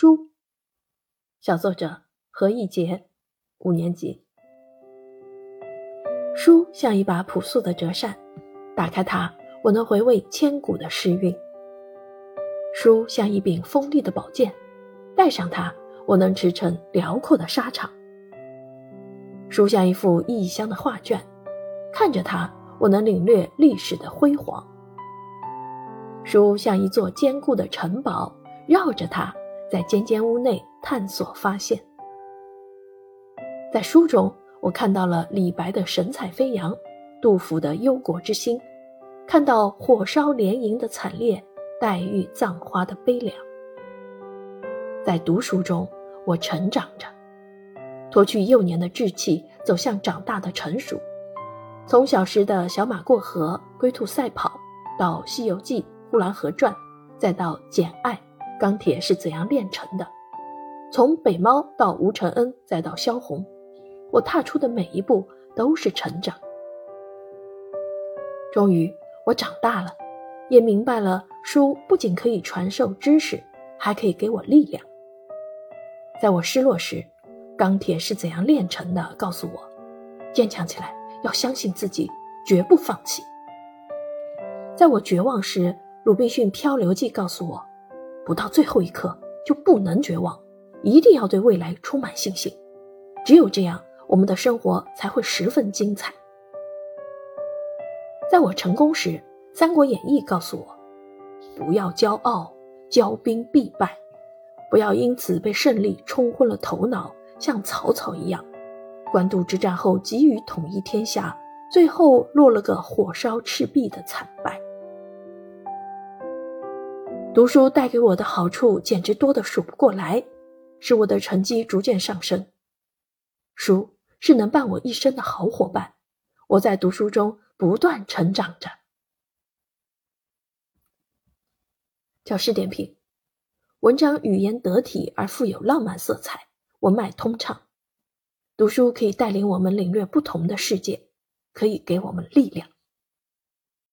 书。小作者何一杰，五年级。书像一把朴素的折扇，打开它，我能回味千古的诗韵。书像一柄锋利的宝剑，带上它，我能驰骋辽阔的沙场。书像一幅异乡的画卷，看着它，我能领略历史的辉煌。书像一座坚固的城堡，绕着它，在间间屋内探索发现。在书中，我看到了李白的神采飞扬，杜甫的忧国之心，看到火烧连营的惨烈，黛玉葬花的悲凉。在读书中，我成长着，脱去幼年的稚气，走向长大的成熟。从小时的小马过河、龟兔赛跑，到《西游记》。《呼兰河传》，再到《简爱》，钢铁是怎样炼成的？从北猫到吴承恩，再到萧红，我踏出的每一步都是成长。终于，我长大了，也明白了，书不仅可以传授知识，还可以给我力量。在我失落时，钢铁是怎样炼成的？告诉我，坚强起来，要相信自己，绝不放弃。在我绝望时，《鲁滨逊漂流记》告诉我，不到最后一刻就不能绝望，一定要对未来充满信心。只有这样，我们的生活才会十分精彩。在我成功时，《三国演义》告诉我，不要骄傲，骄兵必败；不要因此被胜利冲昏了头脑，像曹操一样，官渡之战后急于统一天下，最后落了个火烧赤壁的惨败。读书带给我的好处简直多得数不过来，使我的成绩逐渐上升。书是能伴我一生的好伙伴，我在读书中不断成长着。教师点评：文章语言得体而富有浪漫色彩，文脉通畅。读书可以带领我们领略不同的世界，可以给我们力量。